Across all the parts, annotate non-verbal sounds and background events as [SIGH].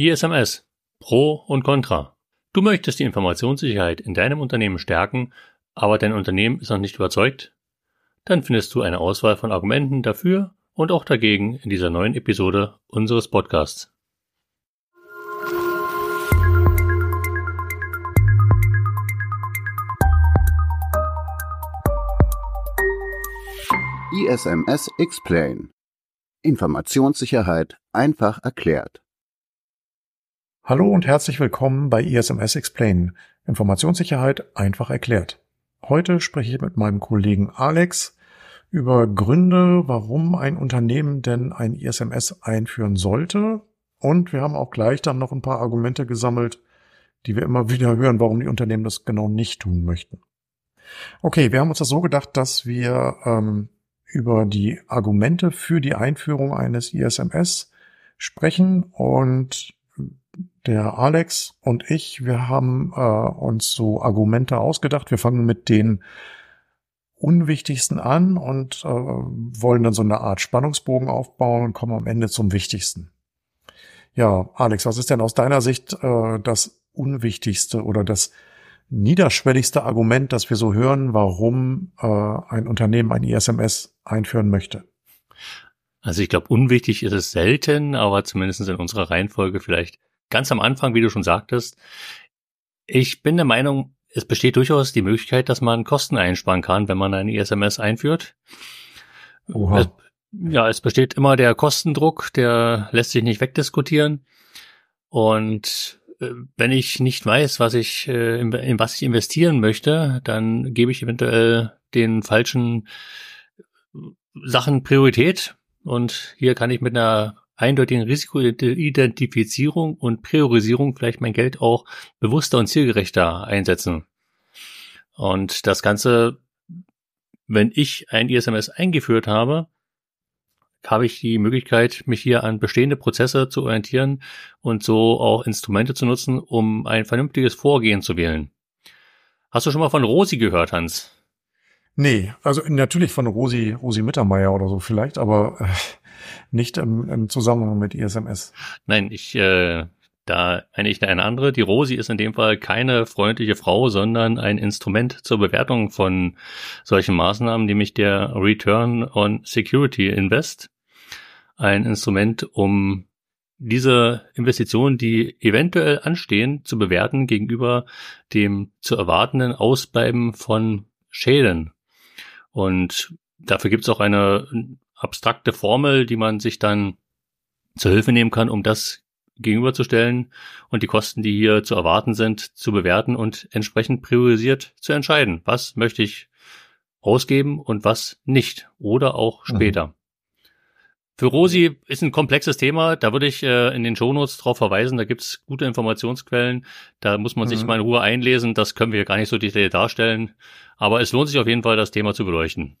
ISMS Pro und Contra. Du möchtest die Informationssicherheit in deinem Unternehmen stärken, aber dein Unternehmen ist noch nicht überzeugt? Dann findest du eine Auswahl von Argumenten dafür und auch dagegen in dieser neuen Episode unseres Podcasts. ISMS Explain Informationssicherheit einfach erklärt. Hallo und herzlich willkommen bei ISMS Explain. Informationssicherheit einfach erklärt. Heute spreche ich mit meinem Kollegen Alex über Gründe, warum ein Unternehmen denn ein ISMS einführen sollte. Und wir haben auch gleich dann noch ein paar Argumente gesammelt, die wir immer [LAUGHS] wieder hören, warum die Unternehmen das genau nicht tun möchten. Okay, wir haben uns das so gedacht, dass wir ähm, über die Argumente für die Einführung eines ISMS sprechen und der Alex und ich, wir haben äh, uns so Argumente ausgedacht. Wir fangen mit den unwichtigsten an und äh, wollen dann so eine Art Spannungsbogen aufbauen und kommen am Ende zum Wichtigsten. Ja, Alex, was ist denn aus deiner Sicht äh, das Unwichtigste oder das niederschwelligste Argument, das wir so hören, warum äh, ein Unternehmen ein ISMS einführen möchte? Also ich glaube, unwichtig ist es selten, aber zumindest in unserer Reihenfolge vielleicht ganz am Anfang, wie du schon sagtest. Ich bin der Meinung, es besteht durchaus die Möglichkeit, dass man Kosten einsparen kann, wenn man ein ISMS einführt. Oha. Es, ja, es besteht immer der Kostendruck, der lässt sich nicht wegdiskutieren. Und äh, wenn ich nicht weiß, was ich, äh, in, in was ich investieren möchte, dann gebe ich eventuell den falschen Sachen Priorität. Und hier kann ich mit einer eindeutigen Risikoidentifizierung und Priorisierung vielleicht mein Geld auch bewusster und zielgerechter einsetzen. Und das Ganze, wenn ich ein ISMS eingeführt habe, habe ich die Möglichkeit, mich hier an bestehende Prozesse zu orientieren und so auch Instrumente zu nutzen, um ein vernünftiges Vorgehen zu wählen. Hast du schon mal von Rosi gehört, Hans? Nee, also natürlich von Rosi, Rosi Mittermeier oder so vielleicht, aber äh, nicht im, im Zusammenhang mit ISMS. Nein, ich, äh, da meine ich eine andere. Die Rosi ist in dem Fall keine freundliche Frau, sondern ein Instrument zur Bewertung von solchen Maßnahmen, nämlich der Return on Security Invest. Ein Instrument, um diese Investitionen, die eventuell anstehen, zu bewerten gegenüber dem zu erwartenden Ausbleiben von Schäden. Und dafür gibt es auch eine abstrakte Formel, die man sich dann zur Hilfe nehmen kann, um das gegenüberzustellen und die Kosten, die hier zu erwarten sind, zu bewerten und entsprechend priorisiert zu entscheiden. Was möchte ich ausgeben und was nicht oder auch mhm. später. Mhm. Für Rosi ist ein komplexes Thema. Da würde ich äh, in den Shownotes drauf verweisen. Da gibt's gute Informationsquellen. Da muss man mhm. sich mal in Ruhe einlesen. Das können wir gar nicht so detailliert darstellen. Aber es lohnt sich auf jeden Fall, das Thema zu beleuchten.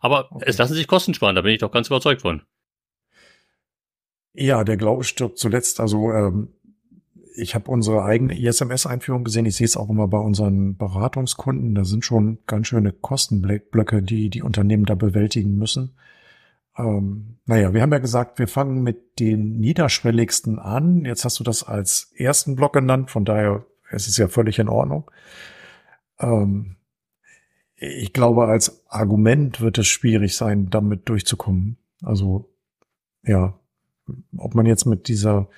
Aber okay. es lassen sich Kosten sparen, da bin ich doch ganz überzeugt von. Ja, der Glaube stirbt zuletzt. Also ähm, ich habe unsere eigene ISMS-Einführung gesehen. Ich sehe es auch immer bei unseren Beratungskunden. Da sind schon ganz schöne Kostenblöcke, die die Unternehmen da bewältigen müssen. Ähm, naja, wir haben ja gesagt, wir fangen mit den niederschwelligsten an. Jetzt hast du das als ersten Block genannt, von daher es ist ja völlig in Ordnung. Ähm, ich glaube, als Argument wird es schwierig sein, damit durchzukommen. Also, ja, ob man jetzt mit dieser,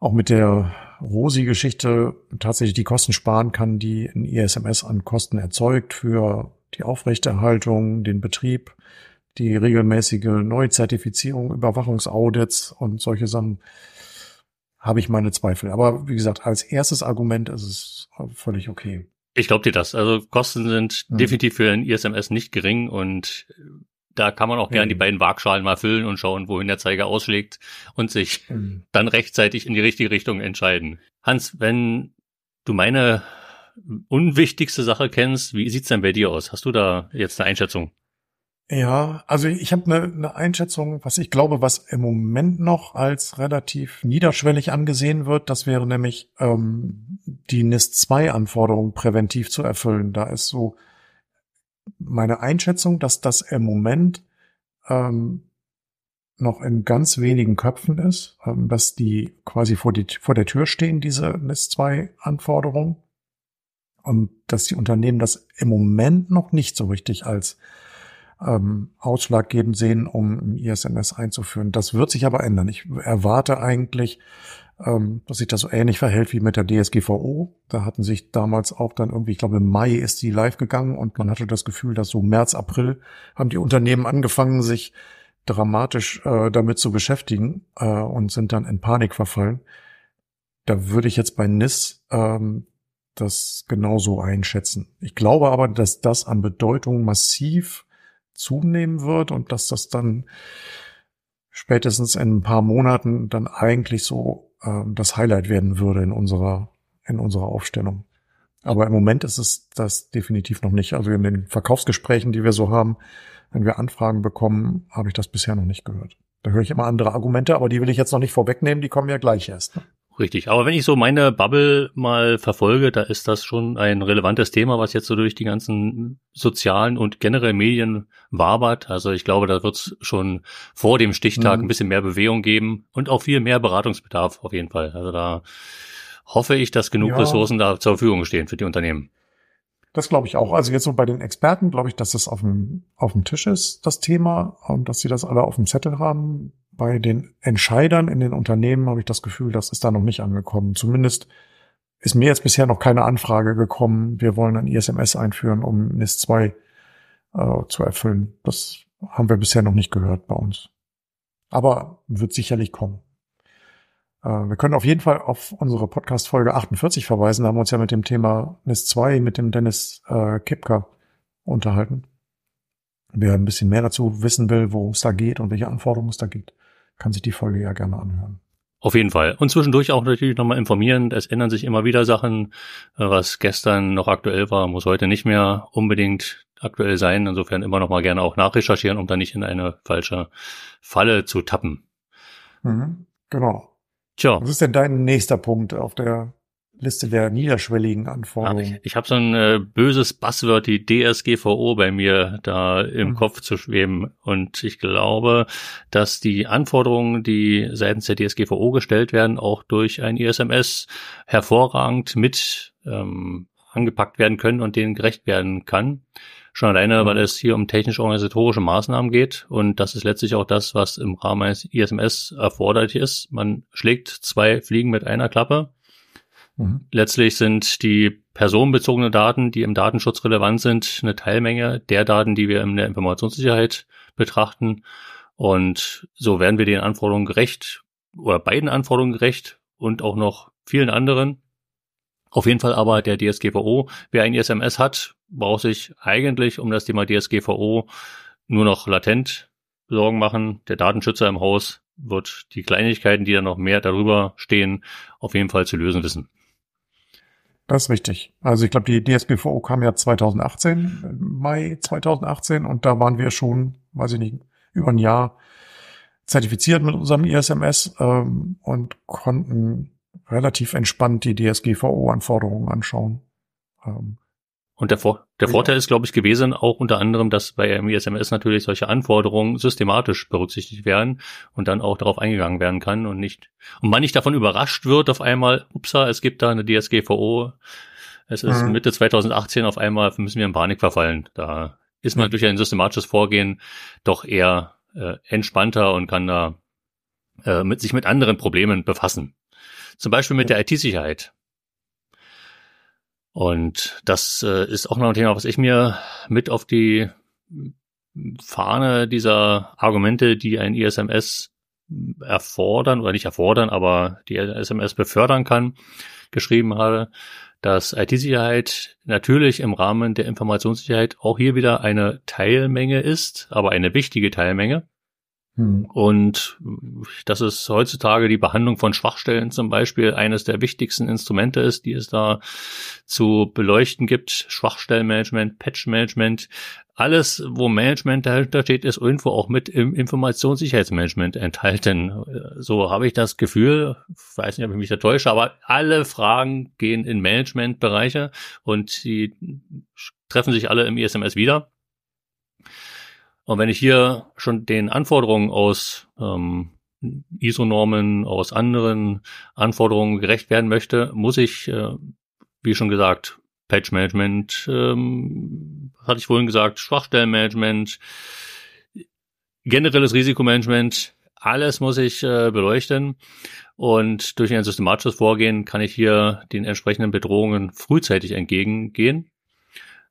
auch mit der Rosi-Geschichte tatsächlich die Kosten sparen kann, die ein ISMS an Kosten erzeugt für die Aufrechterhaltung, den Betrieb, die regelmäßige Neuzertifizierung, Überwachungsaudits und solche Sachen, habe ich meine Zweifel. Aber wie gesagt, als erstes Argument ist es völlig okay. Ich glaube dir das. Also Kosten sind mhm. definitiv für ein ISMS nicht gering und da kann man auch gerne die beiden Waagschalen mal füllen und schauen, wohin der Zeiger ausschlägt und sich mhm. dann rechtzeitig in die richtige Richtung entscheiden. Hans, wenn du meine unwichtigste Sache kennst, wie sieht's denn bei dir aus? Hast du da jetzt eine Einschätzung? Ja, also ich habe eine, eine Einschätzung, was ich glaube, was im Moment noch als relativ niederschwellig angesehen wird. Das wäre nämlich ähm, die NIS-2-Anforderung präventiv zu erfüllen. Da ist so meine Einschätzung, dass das im Moment ähm, noch in ganz wenigen Köpfen ist, ähm, dass die quasi vor, die, vor der Tür stehen, diese NIS-2-Anforderungen. Und dass die Unternehmen das im Moment noch nicht so richtig als ähm, ausschlaggebend sehen, um ISMS einzuführen. Das wird sich aber ändern. Ich erwarte eigentlich, ähm, dass sich das so ähnlich verhält wie mit der DSGVO. Da hatten sich damals auch dann irgendwie, ich glaube im Mai ist die live gegangen und man hatte das Gefühl, dass so März, April haben die Unternehmen angefangen, sich dramatisch äh, damit zu beschäftigen äh, und sind dann in Panik verfallen. Da würde ich jetzt bei NIS ähm, das genauso einschätzen. Ich glaube aber, dass das an Bedeutung massiv zunehmen wird und dass das dann spätestens in ein paar Monaten dann eigentlich so äh, das Highlight werden würde in unserer in unserer Aufstellung. Aber im Moment ist es das definitiv noch nicht. Also in den Verkaufsgesprächen, die wir so haben, wenn wir Anfragen bekommen, habe ich das bisher noch nicht gehört. Da höre ich immer andere Argumente, aber die will ich jetzt noch nicht vorwegnehmen, die kommen ja gleich erst. Richtig. Aber wenn ich so meine Bubble mal verfolge, da ist das schon ein relevantes Thema, was jetzt so durch die ganzen sozialen und generell Medien wabert. Also ich glaube, da wird es schon vor dem Stichtag mhm. ein bisschen mehr Bewegung geben und auch viel mehr Beratungsbedarf auf jeden Fall. Also da hoffe ich, dass genug ja. Ressourcen da zur Verfügung stehen für die Unternehmen. Das glaube ich auch. Also jetzt so bei den Experten glaube ich, dass das auf dem, auf dem Tisch ist, das Thema, und dass sie das alle auf dem Zettel haben. Bei den Entscheidern in den Unternehmen habe ich das Gefühl, das ist da noch nicht angekommen. Zumindest ist mir jetzt bisher noch keine Anfrage gekommen, wir wollen ein ISMS einführen, um NIS 2 äh, zu erfüllen. Das haben wir bisher noch nicht gehört bei uns. Aber wird sicherlich kommen. Äh, wir können auf jeden Fall auf unsere Podcast-Folge 48 verweisen. Da haben wir uns ja mit dem Thema NIS 2 mit dem Dennis äh, Kipka unterhalten. Wer ein bisschen mehr dazu wissen will, worum es da geht und welche Anforderungen es da gibt, kann sich die Folge ja gerne anhören. Auf jeden Fall. Und zwischendurch auch natürlich nochmal informieren. Es ändern sich immer wieder Sachen. Äh, was gestern noch aktuell war, muss heute nicht mehr unbedingt aktuell sein. Insofern immer nochmal gerne auch nachrecherchieren, um da nicht in eine falsche Falle zu tappen. Mhm, genau. Tja. Was ist denn dein nächster Punkt auf der Liste der niederschwelligen Anforderungen? Ich ich habe so ein äh, böses Buzzword, die DSGVO bei mir da im mhm. Kopf zu schweben. Und ich glaube, dass die Anforderungen, die seitens der DSGVO gestellt werden, auch durch ein ISMS hervorragend mit ähm, angepackt werden können und denen gerecht werden kann. Schon alleine, mhm. weil es hier um technisch-organisatorische Maßnahmen geht. Und das ist letztlich auch das, was im Rahmen eines ISMS erforderlich ist. Man schlägt zwei Fliegen mit einer Klappe. Mhm. Letztlich sind die personenbezogenen Daten, die im Datenschutz relevant sind, eine Teilmenge der Daten, die wir in der Informationssicherheit betrachten. Und so werden wir den Anforderungen gerecht oder beiden Anforderungen gerecht und auch noch vielen anderen. Auf jeden Fall aber der DSGVO, wer ein ISMS hat, braucht sich eigentlich um das Thema DSGVO nur noch latent Sorgen machen. Der Datenschützer im Haus wird die Kleinigkeiten, die da noch mehr darüber stehen, auf jeden Fall zu lösen wissen. Das ist richtig. Also ich glaube, die DSGVO kam ja 2018, Mai 2018, und da waren wir schon, weiß ich nicht, über ein Jahr zertifiziert mit unserem ISMS ähm, und konnten relativ entspannt die DSGVO-Anforderungen anschauen. Ähm, und der, Vor der. Vorteil ist, glaube ich, gewesen auch unter anderem, dass bei ISMS natürlich solche Anforderungen systematisch berücksichtigt werden und dann auch darauf eingegangen werden kann und nicht, und man nicht davon überrascht wird auf einmal, upsa, es gibt da eine DSGVO, es ist mhm. Mitte 2018 auf einmal müssen wir in Panik verfallen. Da ist man durch ein systematisches Vorgehen doch eher äh, entspannter und kann da äh, mit sich mit anderen Problemen befassen. Zum Beispiel mit der IT-Sicherheit. Und das äh, ist auch noch ein Thema, was ich mir mit auf die Fahne dieser Argumente, die ein ISMS erfordern oder nicht erfordern, aber die SMS befördern kann, geschrieben habe, dass IT-Sicherheit natürlich im Rahmen der Informationssicherheit auch hier wieder eine Teilmenge ist, aber eine wichtige Teilmenge. Hm. Und dass es heutzutage die Behandlung von Schwachstellen zum Beispiel eines der wichtigsten Instrumente ist, die es da zu beleuchten gibt. Schwachstellenmanagement, Patchmanagement, alles, wo Management dahinter steht, ist irgendwo auch mit im Informationssicherheitsmanagement enthalten. So habe ich das Gefühl, weiß nicht, ob ich mich da täusche, aber alle Fragen gehen in Managementbereiche und die treffen sich alle im ISMS wieder. Und wenn ich hier schon den Anforderungen aus ähm, ISO-Normen, aus anderen Anforderungen gerecht werden möchte, muss ich, äh, wie schon gesagt, Patch-Management, ähm, hatte ich vorhin gesagt, Schwachstellenmanagement, generelles Risikomanagement, alles muss ich äh, beleuchten. Und durch ein systematisches Vorgehen kann ich hier den entsprechenden Bedrohungen frühzeitig entgegengehen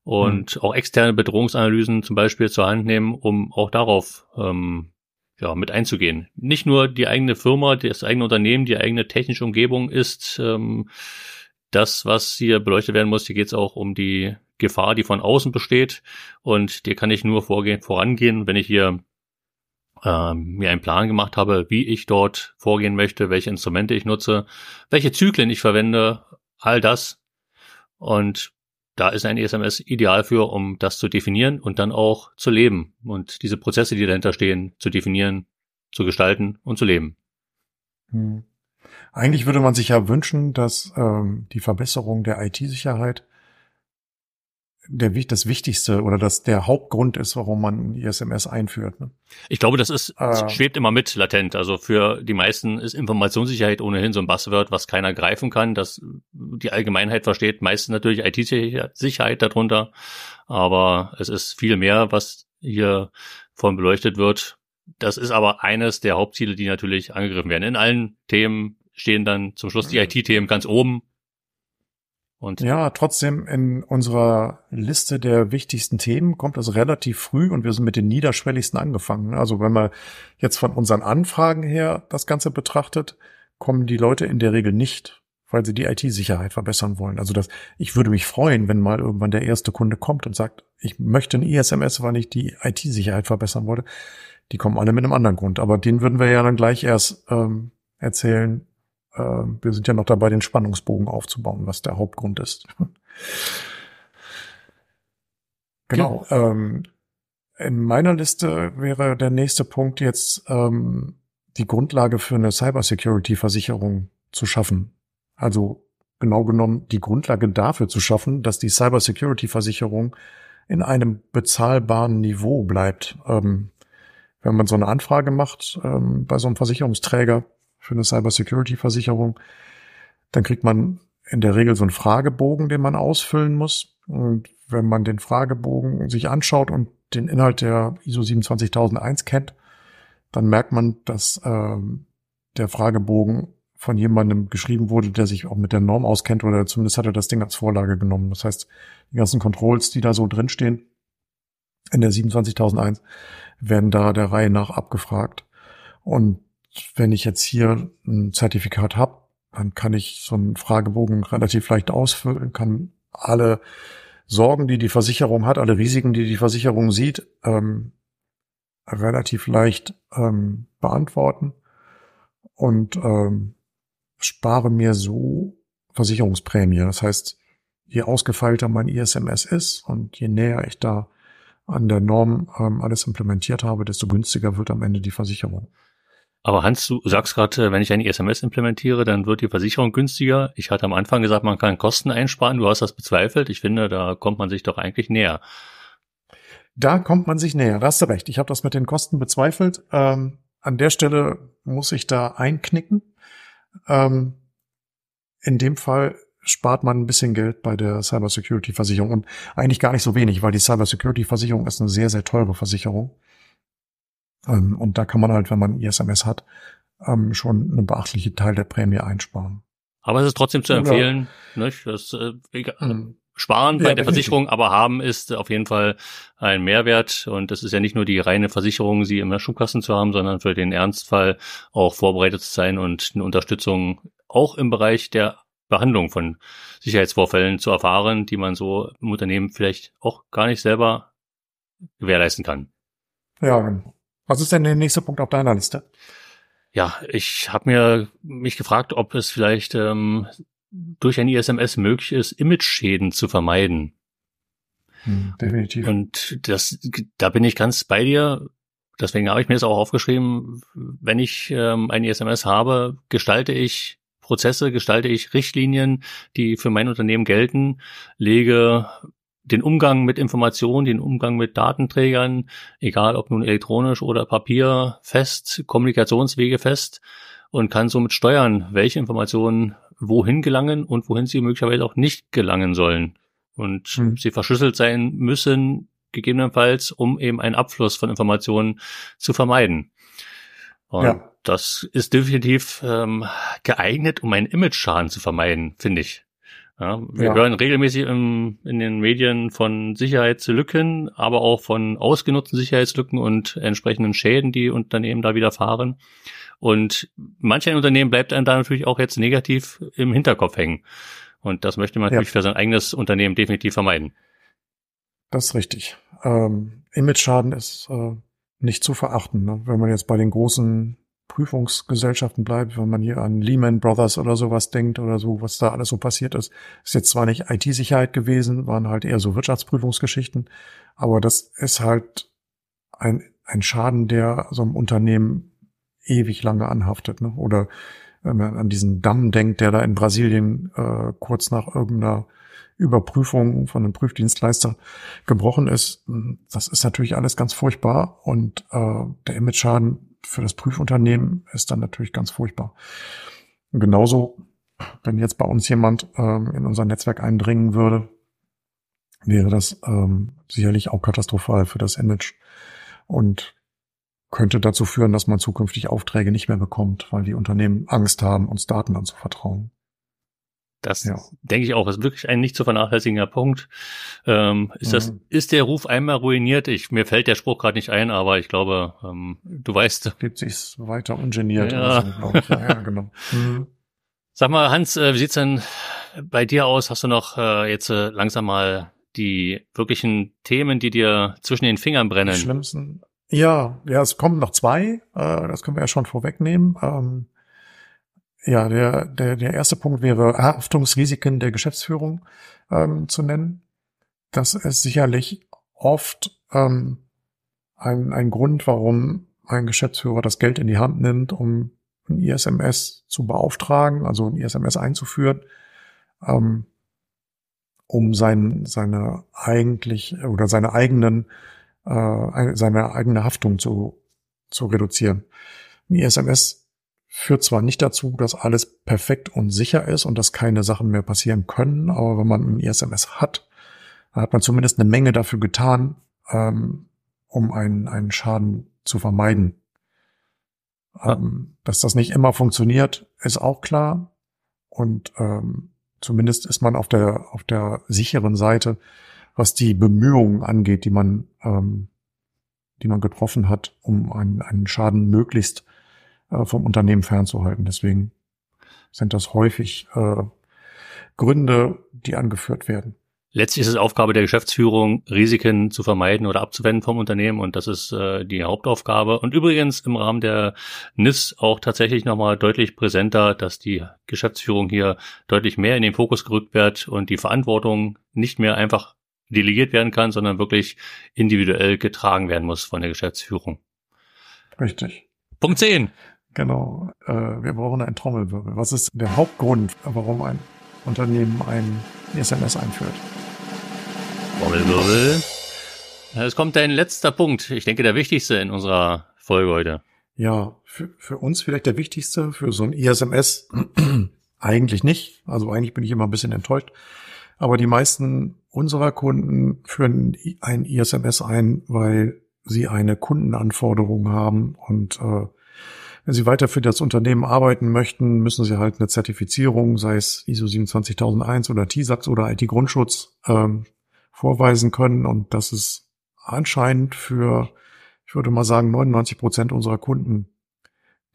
und mhm. auch externe Bedrohungsanalysen zum Beispiel zur Hand nehmen, um auch darauf ähm, ja, mit einzugehen. Nicht nur die eigene Firma, das eigene Unternehmen, die eigene technische Umgebung ist ähm, das, was hier beleuchtet werden muss. Hier geht es auch um die Gefahr, die von außen besteht. Und dir kann ich nur vorgehen, vorangehen, wenn ich hier ähm, mir einen Plan gemacht habe, wie ich dort vorgehen möchte, welche Instrumente ich nutze, welche Zyklen ich verwende, all das. Und da ist ein ESMS ideal für, um das zu definieren und dann auch zu leben und diese Prozesse, die dahinter stehen, zu definieren, zu gestalten und zu leben. Hm. Eigentlich würde man sich ja wünschen, dass ähm, die Verbesserung der IT-Sicherheit der, das Wichtigste oder das der Hauptgrund ist, warum man ISMS einführt. Ne? Ich glaube, das ist äh, schwebt immer mit latent. Also für die meisten ist Informationssicherheit ohnehin so ein Buzzword, was keiner greifen kann, das die Allgemeinheit versteht. Meistens natürlich IT-Sicherheit darunter, aber es ist viel mehr, was hier von beleuchtet wird. Das ist aber eines der Hauptziele, die natürlich angegriffen werden. In allen Themen stehen dann zum Schluss die IT-Themen ganz oben und ja, trotzdem in unserer Liste der wichtigsten Themen kommt das relativ früh und wir sind mit den niederschwelligsten angefangen. Also wenn man jetzt von unseren Anfragen her das Ganze betrachtet, kommen die Leute in der Regel nicht, weil sie die IT-Sicherheit verbessern wollen. Also das, ich würde mich freuen, wenn mal irgendwann der erste Kunde kommt und sagt, ich möchte ein ISMS, weil ich die IT-Sicherheit verbessern wollte. Die kommen alle mit einem anderen Grund. Aber den würden wir ja dann gleich erst ähm, erzählen, äh, wir sind ja noch dabei, den Spannungsbogen aufzubauen, was der Hauptgrund ist. [LAUGHS] genau. Ja. Ähm, in meiner Liste wäre der nächste Punkt jetzt ähm, die Grundlage für eine Cybersecurity-Versicherung zu schaffen. Also genau genommen die Grundlage dafür zu schaffen, dass die Cybersecurity-Versicherung in einem bezahlbaren Niveau bleibt. Ähm, wenn man so eine Anfrage macht ähm, bei so einem Versicherungsträger, für eine Cybersecurity-Versicherung. Dann kriegt man in der Regel so einen Fragebogen, den man ausfüllen muss. Und wenn man den Fragebogen sich anschaut und den Inhalt der ISO 27001 kennt, dann merkt man, dass ähm, der Fragebogen von jemandem geschrieben wurde, der sich auch mit der Norm auskennt oder zumindest hat er das Ding als Vorlage genommen. Das heißt, die ganzen Controls, die da so drinstehen in der 27001, werden da der Reihe nach abgefragt. Und wenn ich jetzt hier ein Zertifikat habe, dann kann ich so einen Fragebogen relativ leicht ausfüllen, kann alle Sorgen, die die Versicherung hat, alle Risiken, die die Versicherung sieht, ähm, relativ leicht ähm, beantworten und ähm, spare mir so Versicherungsprämie. Das heißt, je ausgefeilter mein ISMS ist und je näher ich da an der Norm ähm, alles implementiert habe, desto günstiger wird am Ende die Versicherung. Aber Hans, du sagst gerade, wenn ich ein ISMS implementiere, dann wird die Versicherung günstiger. Ich hatte am Anfang gesagt, man kann Kosten einsparen. Du hast das bezweifelt. Ich finde, da kommt man sich doch eigentlich näher. Da kommt man sich näher. Da hast du recht. Ich habe das mit den Kosten bezweifelt. Ähm, an der Stelle muss ich da einknicken. Ähm, in dem Fall spart man ein bisschen Geld bei der Cybersecurity-Versicherung und eigentlich gar nicht so wenig, weil die Cybersecurity-Versicherung ist eine sehr, sehr teure Versicherung. Ähm, und da kann man halt, wenn man ISMS hat, ähm, schon einen beachtlichen Teil der Prämie einsparen. Aber es ist trotzdem zu empfehlen, ja. nicht? Das, äh, mhm. Sparen bei ja, der Versicherung, aber haben ist auf jeden Fall ein Mehrwert. Und es ist ja nicht nur die reine Versicherung, sie im Schubkasten zu haben, sondern für den Ernstfall auch vorbereitet zu sein und eine Unterstützung auch im Bereich der Behandlung von Sicherheitsvorfällen zu erfahren, die man so im Unternehmen vielleicht auch gar nicht selber gewährleisten kann. Ja, genau. Was ist denn der nächste Punkt auf deiner Liste? Ja, ich habe mir mich gefragt, ob es vielleicht ähm, durch ein ISMS möglich ist, Image-Schäden zu vermeiden. Hm, definitiv. Und das, da bin ich ganz bei dir. Deswegen habe ich mir das auch aufgeschrieben. Wenn ich ähm, ein ISMS habe, gestalte ich Prozesse, gestalte ich Richtlinien, die für mein Unternehmen gelten, lege den Umgang mit Informationen, den Umgang mit Datenträgern, egal ob nun elektronisch oder Papier, fest, Kommunikationswege fest und kann somit steuern, welche Informationen wohin gelangen und wohin sie möglicherweise auch nicht gelangen sollen. Und mhm. sie verschlüsselt sein müssen, gegebenenfalls, um eben einen Abfluss von Informationen zu vermeiden. Und ja. das ist definitiv ähm, geeignet, um einen Image-Schaden zu vermeiden, finde ich. Ja, wir ja. hören regelmäßig im, in den Medien von Sicherheitslücken, aber auch von ausgenutzten Sicherheitslücken und entsprechenden Schäden, die Unternehmen da widerfahren. Und manch ein Unternehmen bleibt einem da natürlich auch jetzt negativ im Hinterkopf hängen. Und das möchte man natürlich ja. für sein eigenes Unternehmen definitiv vermeiden. Das ist richtig. Ähm, Image-Schaden ist äh, nicht zu verachten. Ne? Wenn man jetzt bei den großen Prüfungsgesellschaften bleibt, wenn man hier an Lehman Brothers oder sowas denkt oder so, was da alles so passiert ist, ist jetzt zwar nicht IT-Sicherheit gewesen, waren halt eher so Wirtschaftsprüfungsgeschichten, aber das ist halt ein, ein Schaden, der so einem Unternehmen ewig lange anhaftet. Ne? Oder wenn man an diesen Damm denkt, der da in Brasilien äh, kurz nach irgendeiner Überprüfung von einem Prüfdienstleister gebrochen ist, das ist natürlich alles ganz furchtbar und äh, der Image-Schaden für das Prüfunternehmen ist dann natürlich ganz furchtbar. Und genauso, wenn jetzt bei uns jemand ähm, in unser Netzwerk eindringen würde, wäre das ähm, sicherlich auch katastrophal für das Image und könnte dazu führen, dass man zukünftig Aufträge nicht mehr bekommt, weil die Unternehmen Angst haben, uns Daten anzuvertrauen. Das ja. denke ich auch, ist wirklich ein nicht zu vernachlässigender Punkt. Ähm, ist mhm. das, ist der Ruf einmal ruiniert? Ich, mir fällt der Spruch gerade nicht ein, aber ich glaube, ähm, du weißt. Lebt sich's weiter ungeniert. Ja. So, ja, ja, genau. [LAUGHS] Mhm. Sag mal, Hans, äh, wie sieht's denn bei dir aus? Hast du noch äh, jetzt äh, langsam mal die wirklichen Themen, die dir zwischen den Fingern brennen? Die schlimmsten, ja, ja, es kommen noch zwei. Äh, das können wir ja schon vorwegnehmen. Ähm, ja, der, der, der erste Punkt wäre Haftungsrisiken der Geschäftsführung ähm, zu nennen. Das ist sicherlich oft ähm, ein, ein Grund, warum ein Geschäftsführer das Geld in die Hand nimmt, um ein ISMS zu beauftragen, also ein ISMS einzuführen, ähm, um sein, seine eigentlich oder seine eigenen äh, seine eigene Haftung zu, zu reduzieren. Ein ISMS führt zwar nicht dazu, dass alles perfekt und sicher ist und dass keine Sachen mehr passieren können, aber wenn man ein ISMS hat, dann hat man zumindest eine Menge dafür getan, ähm, um einen, einen Schaden zu vermeiden. Ähm, dass das nicht immer funktioniert, ist auch klar. Und ähm, zumindest ist man auf der, auf der sicheren Seite, was die Bemühungen angeht, die man, ähm, die man getroffen hat, um einen, einen Schaden möglichst äh, vom Unternehmen fernzuhalten. Deswegen sind das häufig äh, Gründe, die angeführt werden. Letztlich ist es Aufgabe der Geschäftsführung, Risiken zu vermeiden oder abzuwenden vom Unternehmen und das ist äh, die Hauptaufgabe. Und übrigens im Rahmen der NIS auch tatsächlich nochmal deutlich präsenter, dass die Geschäftsführung hier deutlich mehr in den Fokus gerückt wird und die Verantwortung nicht mehr einfach delegiert werden kann, sondern wirklich individuell getragen werden muss von der Geschäftsführung. Richtig. Punkt 10. Genau. Äh, wir brauchen einen Trommelwirbel. Was ist der Hauptgrund, warum ein Unternehmen ein SMS einführt? Trommelwirbel. Es kommt dein letzter Punkt. Ich denke, der wichtigste in unserer Folge heute. Ja, für, für uns vielleicht der wichtigste, für so ein ISMS [CLEARS THROAT] eigentlich nicht. Also eigentlich bin ich immer ein bisschen enttäuscht. Aber die meisten unserer Kunden führen ein ISMS ein, weil sie eine Kundenanforderung haben und äh, wenn sie weiter für das Unternehmen arbeiten möchten, müssen sie halt eine Zertifizierung, sei es ISO 27001 oder TISAX oder IT-Grundschutz, ähm, vorweisen können. Und das ist anscheinend für, ich würde mal sagen, 99 Prozent unserer Kunden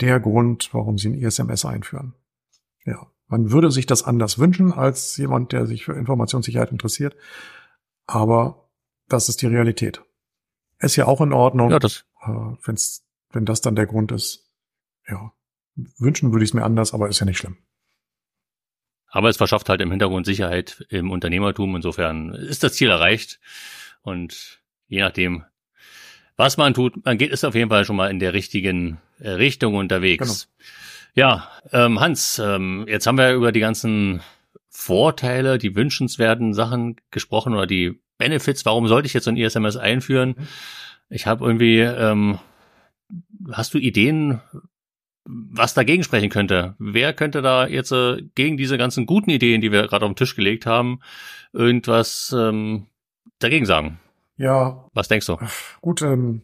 der Grund, warum sie ein ISMS einführen. Ja. Man würde sich das anders wünschen als jemand, der sich für Informationssicherheit interessiert. Aber das ist die Realität. Ist ja auch in Ordnung, ja, das. Äh, wenn's, wenn das dann der Grund ist. Ja, wünschen würde ich es mir anders, aber ist ja nicht schlimm. Aber es verschafft halt im Hintergrund Sicherheit im Unternehmertum. Insofern ist das Ziel erreicht. Und je nachdem, was man tut, man geht ist auf jeden Fall schon mal in der richtigen äh, Richtung unterwegs. Genau. Ja, ähm, Hans, ähm, jetzt haben wir über die ganzen Vorteile, die wünschenswerten Sachen gesprochen oder die Benefits, warum sollte ich jetzt so ein ISMS einführen? Mhm. Ich habe irgendwie, ähm, hast du Ideen, was dagegen sprechen könnte? Wer könnte da jetzt äh, gegen diese ganzen guten Ideen, die wir gerade auf den Tisch gelegt haben, irgendwas ähm, dagegen sagen? Ja. Was denkst du? Gut, ähm,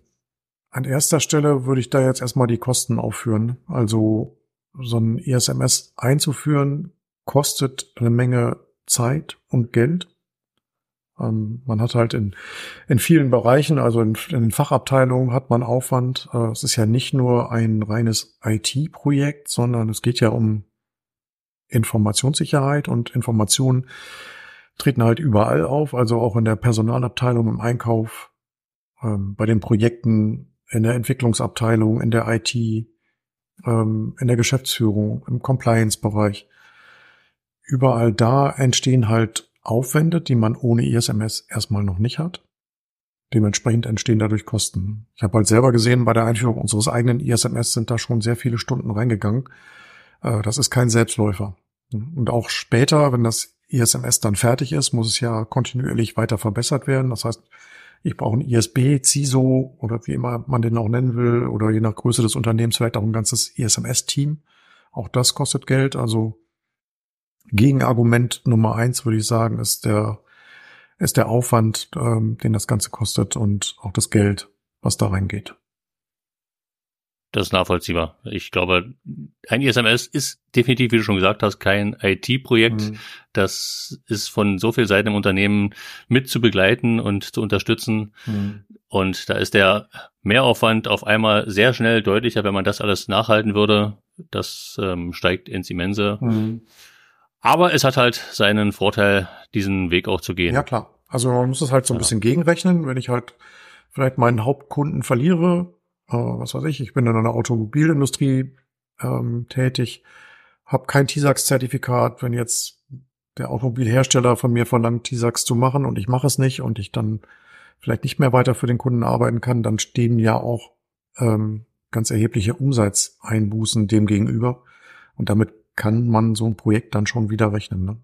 an erster Stelle würde ich da jetzt erstmal die Kosten aufführen. Also so ein ISMS einzuführen kostet eine Menge Zeit und Geld. Ähm, man hat halt in, in vielen Bereichen, also in, in den Fachabteilungen hat man Aufwand. Äh, es ist ja nicht nur ein reines IT-Projekt, sondern es geht ja um Informationssicherheit und Informationen treten halt überall auf, also auch in der Personalabteilung, im Einkauf, ähm, bei den Projekten, in der Entwicklungsabteilung, in der IT, ähm, in der Geschäftsführung, im Compliance-Bereich. Überall da entstehen halt Aufwände, die man ohne ISMS erstmal noch nicht hat. Dementsprechend entstehen dadurch Kosten. Ich habe halt selber gesehen, bei der Einführung unseres eigenen ISMS sind da schon sehr viele Stunden reingegangen. Äh, das ist kein Selbstläufer. Und auch später, wenn das ISMS dann fertig ist, muss es ja kontinuierlich weiter verbessert werden. Das heißt, ich brauche ein ISB, CISO oder wie immer man den auch nennen will oder je nach Größe des Unternehmens vielleicht auch ein ganzes ISMS-Team. Auch das kostet Geld. Also Gegenargument Nummer eins, würde ich sagen, ist der, ist der Aufwand, ähm, den das Ganze kostet und auch das Geld, was da reingeht. Das ist nachvollziehbar. Ich glaube, ein ISMS ist definitiv, wie du schon gesagt hast, kein IT-Projekt. Mhm. Das ist von so viel Seiten im Unternehmen mit zu begleiten und zu unterstützen. Mhm. Und da ist der Mehraufwand auf einmal sehr schnell deutlicher, wenn man das alles nachhalten würde. Das ähm, steigt ins Immense. Mhm. Aber es hat halt seinen Vorteil, diesen Weg auch zu gehen. Ja, klar. Also man muss es halt so ein ja. bisschen gegenrechnen. Wenn ich halt vielleicht meinen Hauptkunden verliere, äh, was weiß ich, ich bin in einer Automobilindustrie ähm, tätig, habe kein TISAX-Zertifikat, wenn jetzt der Automobilhersteller von mir verlangt, TISAX zu machen und ich mache es nicht und ich dann vielleicht nicht mehr weiter für den Kunden arbeiten kann, dann stehen ja auch ähm, ganz erhebliche Umsatzeinbußen dem gegenüber. Und damit kann man so ein Projekt dann schon wieder rechnen. Ne?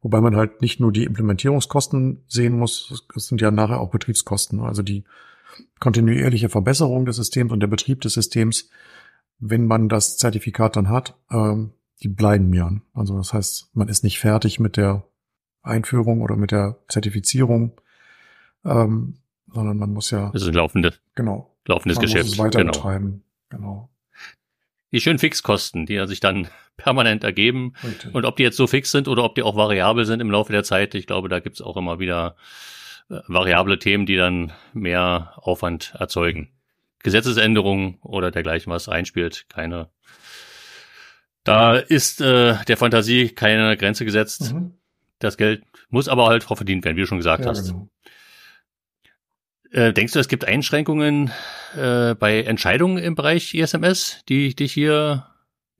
Wobei man halt nicht nur die Implementierungskosten sehen muss, es sind ja nachher auch Betriebskosten. Also die kontinuierliche Verbesserung des Systems und der Betrieb des Systems, wenn man das Zertifikat dann hat, ähm, die bleiben ja. Also das heißt, man ist nicht fertig mit der Einführung oder mit der Zertifizierung, ähm, sondern man muss ja. Das ist ein laufendes, genau, laufendes man Geschäft. Muss es weiter genau. betreiben. Genau. Die schönen Fixkosten, die sich dann [LAUGHS] permanent ergeben. Richtig. Und ob die jetzt so fix sind oder ob die auch variabel sind im Laufe der Zeit, ich glaube, da gibt's auch immer wieder äh, variable Themen, die dann mehr Aufwand erzeugen. Gesetzesänderungen oder dergleichen was einspielt, keine. Da ist äh, der Fantasie keine Grenze gesetzt. Mhm. Das Geld muss aber halt drauf verdient werden, wie du schon gesagt ja, hast. Genau. Äh, denkst du, es gibt Einschränkungen äh, bei Entscheidungen im Bereich ISMS, die dich hier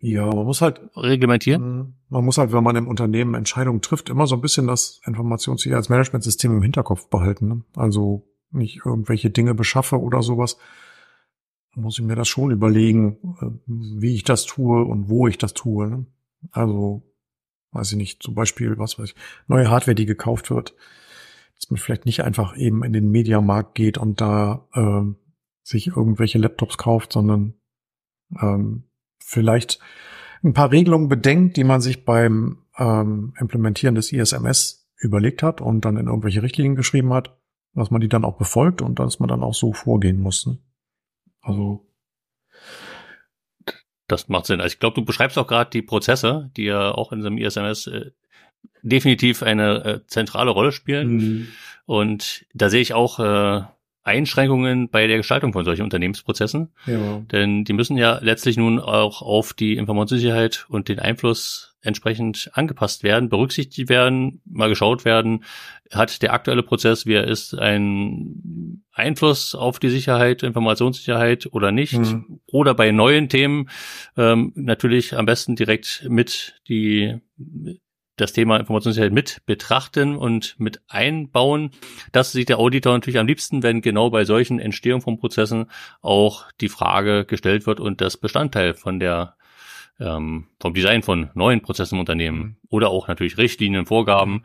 ja, man muss halt reglementieren. Mhm. Man muss halt, wenn man im Unternehmen Entscheidungen trifft, immer so ein bisschen das Informationssicherheitsmanagementsystem im Hinterkopf behalten. Ne? Also nicht irgendwelche Dinge beschaffe oder sowas. Muss ich mir das schon überlegen, äh, wie ich das tue und wo ich das tue. Ne? Also, weiß ich nicht, zum Beispiel, was weiß ich, neue Hardware, die gekauft wird, dass man vielleicht nicht einfach eben in den Mediamarkt geht und da äh, sich irgendwelche Laptops kauft, sondern ähm, vielleicht ein paar Regelungen bedenkt, die man sich beim ähm, Implementieren des ISMS überlegt hat und dann in irgendwelche Richtlinien geschrieben hat, dass man die dann auch befolgt und dass man dann auch so vorgehen muss. Ne? Also das macht Sinn. Also ich glaube, du beschreibst auch gerade die Prozesse, die ja auch in so einem ISMS definitiv eine äh, zentrale Rolle spielen. Mhm. Und da sehe ich auch äh, Einschränkungen bei der Gestaltung von solchen Unternehmensprozessen. Ja. Denn die müssen ja letztlich nun auch auf die Informationssicherheit und den Einfluss entsprechend angepasst werden, berücksichtigt werden, mal geschaut werden, hat der aktuelle Prozess, wie er ist, einen Einfluss auf die Sicherheit, Informationssicherheit oder nicht. Mhm. Oder bei neuen Themen ähm, natürlich am besten direkt mit die das Thema Informationssicherheit mit betrachten und mit einbauen. Das sieht der Auditor natürlich am liebsten, wenn genau bei solchen Entstehungen von Prozessen auch die Frage gestellt wird und das Bestandteil von der ähm, vom Design von neuen Prozessen im Unternehmen mhm. oder auch natürlich Richtlinien, Vorgaben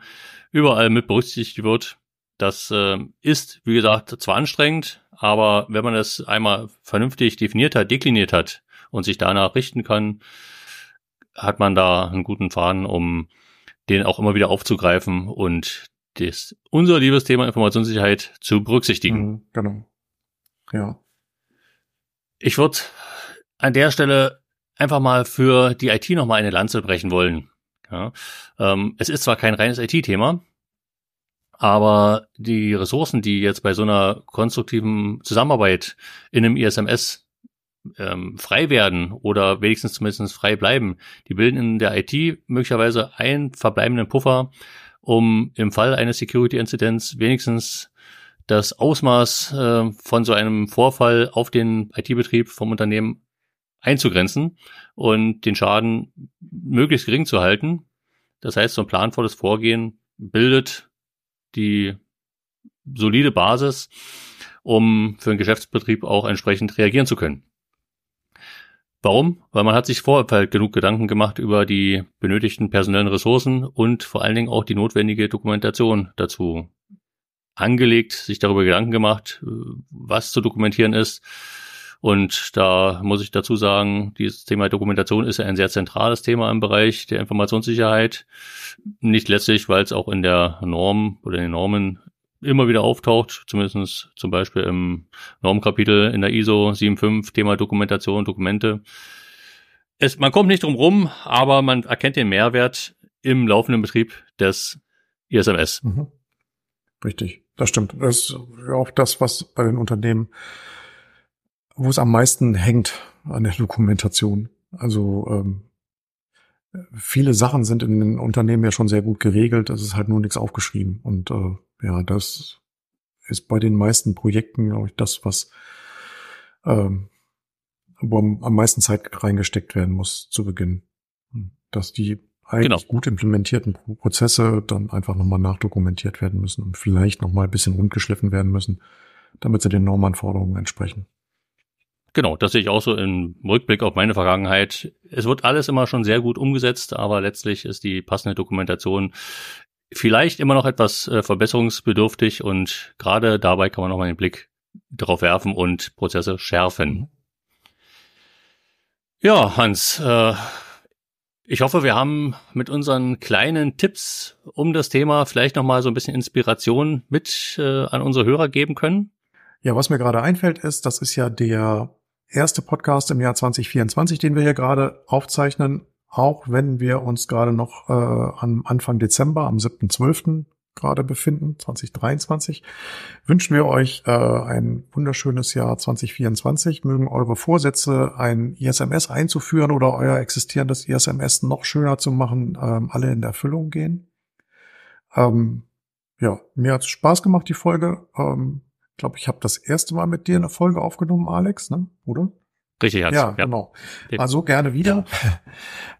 überall mit berücksichtigt wird. Das äh, ist, wie gesagt, zwar anstrengend, aber wenn man es einmal vernünftig definiert hat, dekliniert hat und sich danach richten kann, hat man da einen guten Faden, um den auch immer wieder aufzugreifen und das, unser liebes Thema Informationssicherheit zu berücksichtigen. Mhm, genau. Ja. Ich würde an der Stelle einfach mal für die IT nochmal eine Lanze brechen wollen. Ja, ähm, es ist zwar kein reines IT-Thema, aber die Ressourcen, die jetzt bei so einer konstruktiven Zusammenarbeit in einem ISMS ähm, frei werden oder wenigstens zumindest frei bleiben, die bilden in der IT möglicherweise einen verbleibenden Puffer, um im Fall eines Security-Inzidents wenigstens das Ausmaß äh, von so einem Vorfall auf den IT-Betrieb vom Unternehmen einzugrenzen und den Schaden möglichst gering zu halten. Das heißt, so ein planvolles Vorgehen bildet die solide Basis, um für einen Geschäftsbetrieb auch entsprechend reagieren zu können. Warum? Weil man hat sich vorher genug Gedanken gemacht über die benötigten personellen Ressourcen und vor allen Dingen auch die notwendige Dokumentation dazu angelegt, sich darüber Gedanken gemacht, was zu dokumentieren ist. Und da muss ich dazu sagen, dieses Thema Dokumentation ist ja ein sehr zentrales Thema im Bereich der Informationssicherheit. Nicht letztlich, weil es auch in der Norm oder in den Normen immer wieder auftaucht, zumindest zum Beispiel im Normkapitel in der ISO 7.5, Thema Dokumentation, Dokumente. Es, man kommt nicht drum rum, aber man erkennt den Mehrwert im laufenden Betrieb des ISMS. Mhm. Richtig, das stimmt. Das ist auch das, was bei den Unternehmen, wo es am meisten hängt an der Dokumentation. Also ähm, viele Sachen sind in den Unternehmen ja schon sehr gut geregelt, es ist halt nur nichts aufgeschrieben. Und äh, ja, das ist bei den meisten Projekten, glaube ich, das, was ähm, wo am meisten Zeit reingesteckt werden muss zu Beginn. Dass die eigentlich genau. gut implementierten Prozesse dann einfach nochmal nachdokumentiert werden müssen und vielleicht nochmal ein bisschen rundgeschliffen werden müssen, damit sie den Normanforderungen entsprechen. Genau, das sehe ich auch so im Rückblick auf meine Vergangenheit. Es wird alles immer schon sehr gut umgesetzt, aber letztlich ist die passende Dokumentation vielleicht immer noch etwas äh, verbesserungsbedürftig und gerade dabei kann man nochmal den Blick darauf werfen und Prozesse schärfen. Mhm. Ja, Hans, äh, ich hoffe, wir haben mit unseren kleinen Tipps um das Thema vielleicht nochmal so ein bisschen Inspiration mit äh, an unsere Hörer geben können. Ja, was mir gerade einfällt ist, das ist ja der erste Podcast im Jahr 2024, den wir hier gerade aufzeichnen, auch wenn wir uns gerade noch äh, am Anfang Dezember, am 7.12. gerade befinden, 2023, wünschen wir euch äh, ein wunderschönes Jahr 2024. Mögen eure Vorsätze, ein ISMS einzuführen oder euer existierendes ISMS noch schöner zu machen, ähm, alle in Erfüllung gehen. Ähm, ja, mir hat Spaß gemacht, die Folge. Ähm, ich glaube, ich habe das erste Mal mit dir eine Folge aufgenommen, Alex, ne? oder? Richtig, hat's. Ja, ja, genau. Also gerne wieder.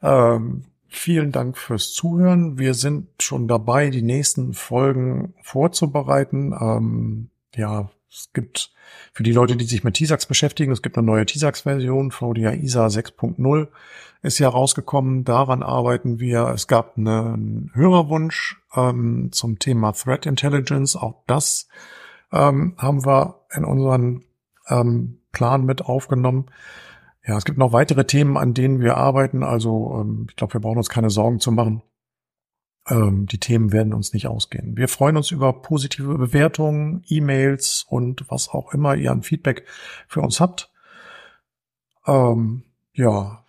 ähm, vielen Dank fürs Zuhören. Wir sind schon dabei, die nächsten Folgen vorzubereiten. Ähm, ja, es gibt für die Leute, die sich mit TISAX beschäftigen, es gibt eine neue TISAX-Version, VDA ISA 6.0 ist ja rausgekommen. Daran arbeiten wir. Es gab einen Hörerwunsch ähm, zum Thema Threat Intelligence. Auch das ähm, haben wir in unseren ähm, Plan mit aufgenommen. Ja, es gibt noch weitere Themen, an denen wir arbeiten. Also ähm, ich glaube, wir brauchen uns keine Sorgen zu machen. Ähm, die Themen werden uns nicht ausgehen. Wir freuen uns über positive Bewertungen, E-Mails und was auch immer ihr an Feedback für uns habt. Ähm, ja,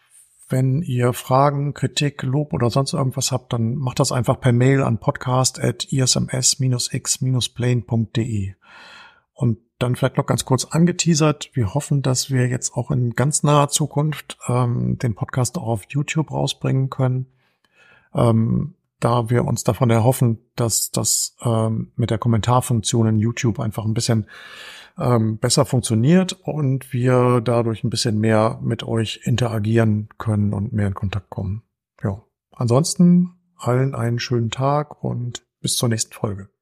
wenn ihr Fragen, Kritik, Lob oder sonst irgendwas habt, dann macht das einfach per Mail an podcast.isms-x-plane.de. Und dann vielleicht noch ganz kurz angeteasert. Wir hoffen, dass wir jetzt auch in ganz naher Zukunft ähm, den Podcast auch auf YouTube rausbringen können. Ähm, da wir uns davon erhoffen, dass das ähm, mit der Kommentarfunktion in YouTube einfach ein bisschen ähm, besser funktioniert und wir dadurch ein bisschen mehr mit euch interagieren können und mehr in Kontakt kommen. Ja. Ansonsten allen einen schönen Tag und bis zur nächsten Folge.